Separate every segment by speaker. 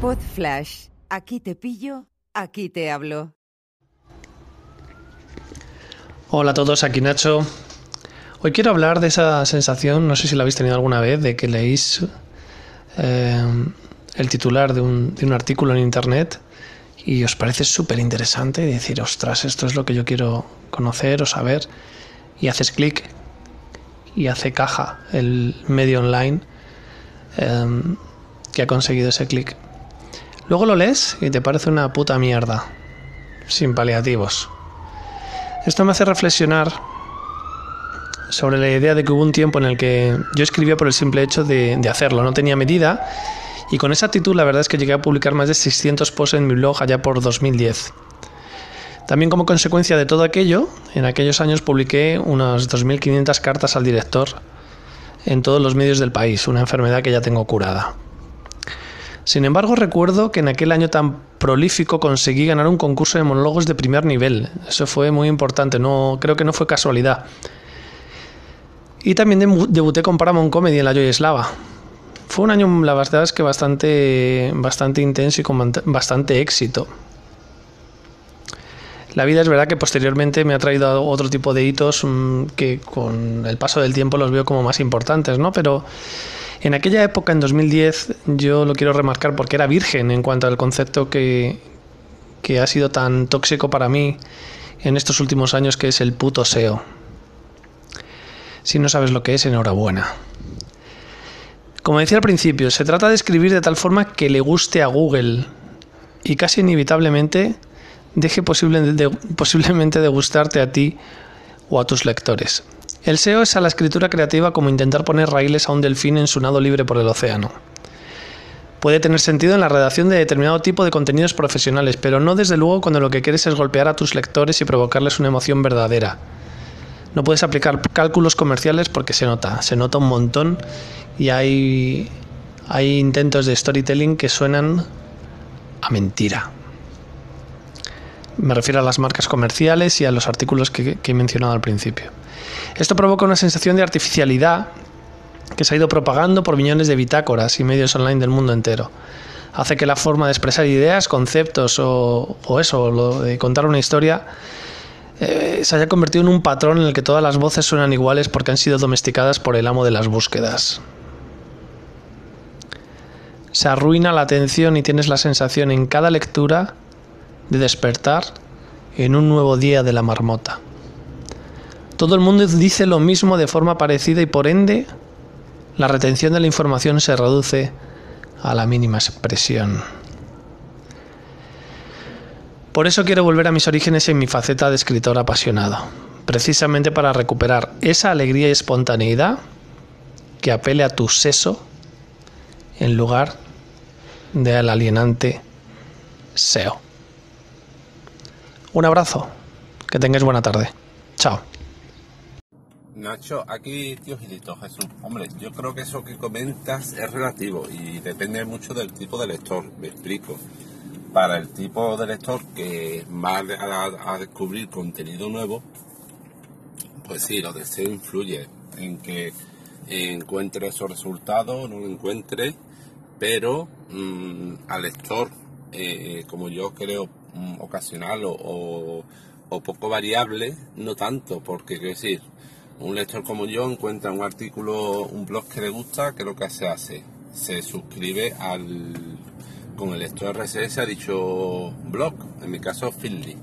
Speaker 1: Pod Flash. Aquí te pillo, aquí te hablo.
Speaker 2: Hola a todos, aquí Nacho. Hoy quiero hablar de esa sensación, no sé si la habéis tenido alguna vez, de que leéis eh, el titular de un, artículo en internet y os parece súper interesante decir, ostras, esto es lo que yo quiero conocer o saber, y haces clic y hace caja el medio online eh, que ha conseguido ese clic. Luego lo lees y te parece una puta mierda, sin paliativos. Esto me hace reflexionar sobre la idea de que hubo un tiempo en el que yo escribía por el simple hecho de, hacerlo, no tenía medida y con esa actitud la verdad es que llegué a publicar más de 600 posts en mi blog allá por 2010. También como consecuencia de todo aquello, en aquellos años publiqué unas 2.500 cartas al director en todos los medios del país, una enfermedad que ya tengo curada. Sin embargo, recuerdo que en aquel año tan prolífico conseguí ganar un concurso de monólogos de primer nivel. Eso fue muy importante, no, creo que no fue casualidad. Y también debuté con Paramount Comedy en la Joy Slava. Fue un año, la verdad es que bastante, bastante intenso y con bastante éxito. La vida es verdad que posteriormente me ha traído otro tipo de hitos mmm, que con el paso del tiempo los veo como más importantes, ¿no? Pero en aquella época, en 2010, yo lo quiero remarcar porque era virgen en cuanto al concepto que, que ha sido tan tóxico para mí en estos últimos años, que es el puto SEO. Si no sabes lo que es, enhorabuena. Como decía al principio, se trata de escribir de tal forma que le guste a Google y casi inevitablemente deje posible posiblemente de gustarte a ti o a tus lectores. El SEO es a la escritura creativa como intentar poner raíles a un delfín en su nado libre por el océano. Puede tener sentido en la redacción de determinado tipo de contenidos profesionales, pero no desde luego cuando lo que quieres es golpear a tus lectores y provocarles una emoción verdadera. No puedes aplicar cálculos comerciales porque se nota, se nota un montón y hay, hay intentos de storytelling que suenan a mentira. Me refiero a las marcas comerciales y a los artículos que, he mencionado al principio. Esto provoca una sensación de artificialidad que se ha ido propagando por millones de bitácoras y medios online del mundo entero. Hace que la forma de expresar ideas, conceptos o, o eso, lo de contar una historia, eh, se haya convertido en un patrón en el que todas las voces suenan iguales porque han sido domesticadas por el amo de las búsquedas. Se arruina la atención y tienes la sensación en cada lectura de despertar en un nuevo día de la marmota. Todo el mundo dice lo mismo de forma parecida y por ende la retención de la información se reduce a la mínima expresión. Por eso quiero volver a mis orígenes en mi faceta de escritor apasionado, precisamente para recuperar esa alegría y espontaneidad que apele a tu seso en lugar del alienante SEO. Un abrazo, que tengáis buena tarde. Chao.
Speaker 3: Nacho, aquí tío Gilito, Jesús. Hombre, yo creo que eso que comentas es relativo y depende mucho del tipo de lector, me explico. Para el tipo de lector que va a, a descubrir contenido nuevo, pues sí, lo deseo influye en que encuentre esos resultados, no lo encuentre, pero mmm, al lector, eh, como yo creo, ocasional o, o, poco variable, no tanto, porque quiero decir, un lector como yo encuentra un artículo, un blog que le gusta, que lo que se hace, se suscribe al con el lector RSS a dicho blog, en mi caso Finley.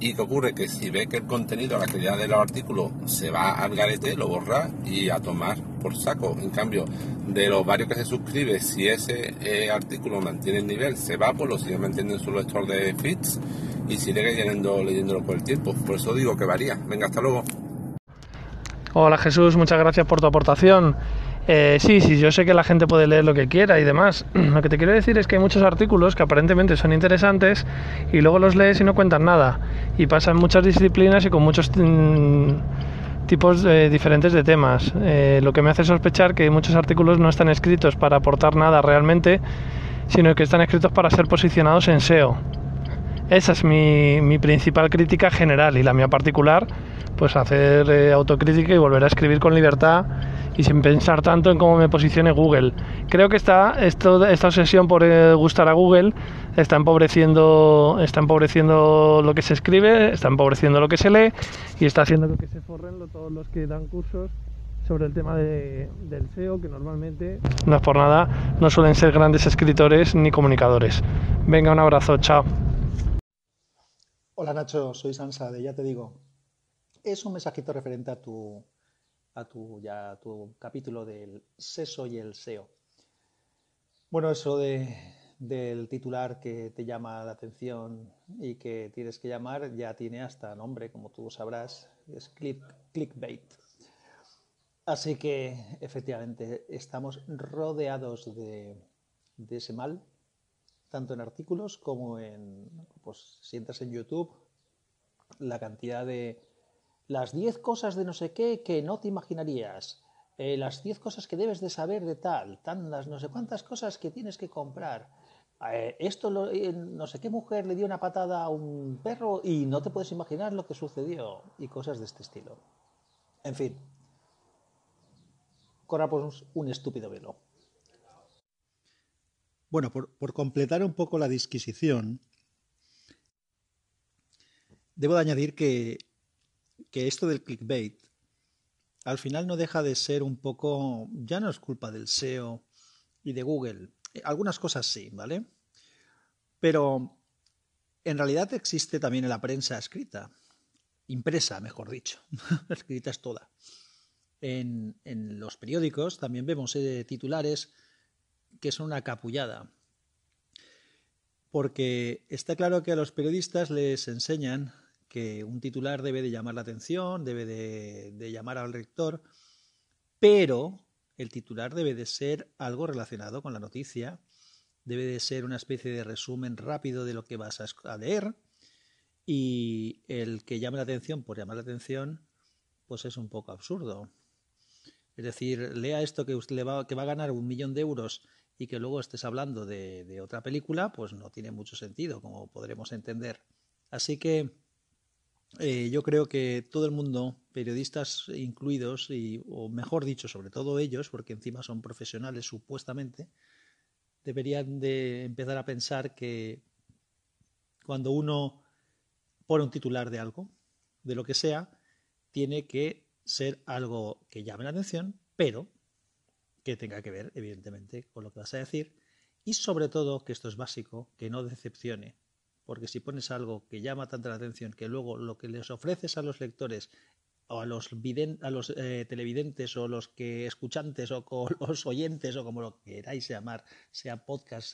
Speaker 3: ¿Y qué ocurre? Que si ve que el contenido, la calidad de los artículos se va al garete, lo borra y a tomar por saco. En cambio, de los varios que se suscribe, si ese eh, artículo mantiene el nivel, se va, pues lo sigue manteniendo en su lector de feeds y sigue leyendo, leyéndolo por el tiempo. Por eso digo que varía. Venga, hasta luego.
Speaker 2: Hola Jesús, muchas gracias por tu aportación. Eh, sí, sí, yo sé que la gente puede leer lo que quiera y demás. Lo que te quiero decir es que hay muchos artículos que aparentemente son interesantes y luego los lees y no cuentan nada. Y pasan muchas disciplinas y con muchos mm, tipos eh, diferentes de temas. Eh, lo que me hace sospechar que muchos artículos no están escritos para aportar nada realmente, sino que están escritos para ser posicionados en SEO. Esa es mi, mi principal crítica general y la mía particular, pues hacer eh, autocrítica y volver a escribir con libertad y sin pensar tanto en cómo me posicione Google. Creo que esta, esta obsesión por eh, gustar a Google está empobreciendo, está empobreciendo lo que se escribe, está empobreciendo lo que se lee y está haciendo que se forren todos los que dan cursos sobre el tema de, del SEO, que normalmente, no es por nada, no suelen ser grandes escritores ni comunicadores. Venga, un abrazo, chao.
Speaker 4: Hola Nacho, soy Sansa de Ya Te Digo. Es un mensajito referente a tu, tu, ya, tu capítulo del SESO y el SEO. Bueno, eso de, del titular que te llama la atención y que tienes que llamar ya tiene hasta nombre, como tú sabrás, es click, clickbait. Así que efectivamente estamos rodeados de, ese mal, tanto en artículos como en, pues en YouTube, la cantidad de las 10 cosas de no sé qué que no te imaginarías, eh, las 10 cosas que debes de saber de tal, tantas no sé cuántas cosas que tienes que comprar. Eh, esto, eh, no sé qué mujer le dio una patada a un perro y no te puedes imaginar lo que sucedió y cosas de este estilo. En fin, corramos un estúpido velo. Bueno, por, completar un poco la disquisición, debo de añadir que, que esto del clickbait al final no deja de ser un poco, ya no es culpa del SEO y de Google, algunas cosas sí, ¿vale? Pero en realidad existe también en la prensa escrita, impresa, mejor dicho, escrita es toda en, los periódicos también vemos eh, titulares que son una capullada. Porque está claro que a los periodistas les enseñan que un titular debe de llamar la atención, debe de, llamar al lector, pero el titular debe de ser algo relacionado con la noticia, debe de ser una especie de resumen rápido de lo que vas a leer y el que llame la atención por llamar la atención, pues es un poco absurdo. Es decir, lea esto que usted le va, que va a ganar un millón de euros y que luego estés hablando de, otra película, pues no tiene mucho sentido, como podremos entender. Así que eh, yo creo que todo el mundo, periodistas incluidos, y, o mejor dicho, sobre todo ellos, porque encima son profesionales supuestamente, deberían de empezar a pensar que cuando uno pone un titular de algo, de lo que sea, tiene que ser algo que llame la atención, pero que tenga que ver, evidentemente, con lo que vas a decir. Y sobre todo, que esto es básico, que no decepcione. Porque si pones algo que llama tanta la atención que luego lo que les ofreces a los lectores o a los, eh, televidentes o los que escuchantes o los oyentes o como lo queráis llamar, sea podcast,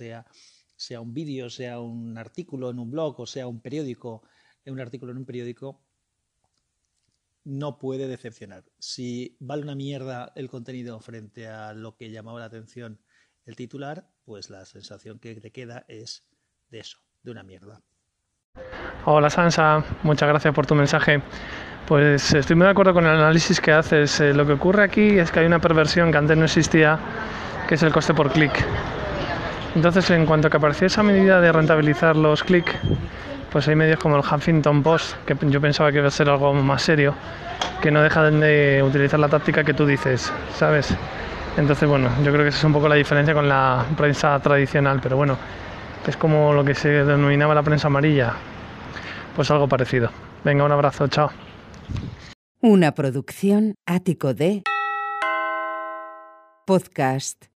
Speaker 4: sea, un vídeo, sea un artículo en un blog o sea un periódico, un artículo en un periódico, no puede decepcionar. Si vale una mierda el contenido frente a lo que llamaba la atención el titular, pues la sensación que te queda es de eso, una mierda.
Speaker 2: Hola Sansa, muchas gracias por tu mensaje. Pues estoy muy de acuerdo con el análisis que haces. Eh, lo que ocurre aquí es que hay una perversión que antes no existía, que es el coste por clic. Entonces, en cuanto que apareció esa medida de rentabilizar los clics, pues hay medios como el Huffington Post, que yo pensaba que iba a ser algo más serio, que no dejan de utilizar la táctica que tú dices, ¿sabes? Entonces, bueno, yo creo que esa es un poco la diferencia con la prensa tradicional, pero bueno, es como lo que se denominaba la prensa amarilla, pues algo parecido. Venga, un abrazo, chao.
Speaker 1: Una producción ático de podcast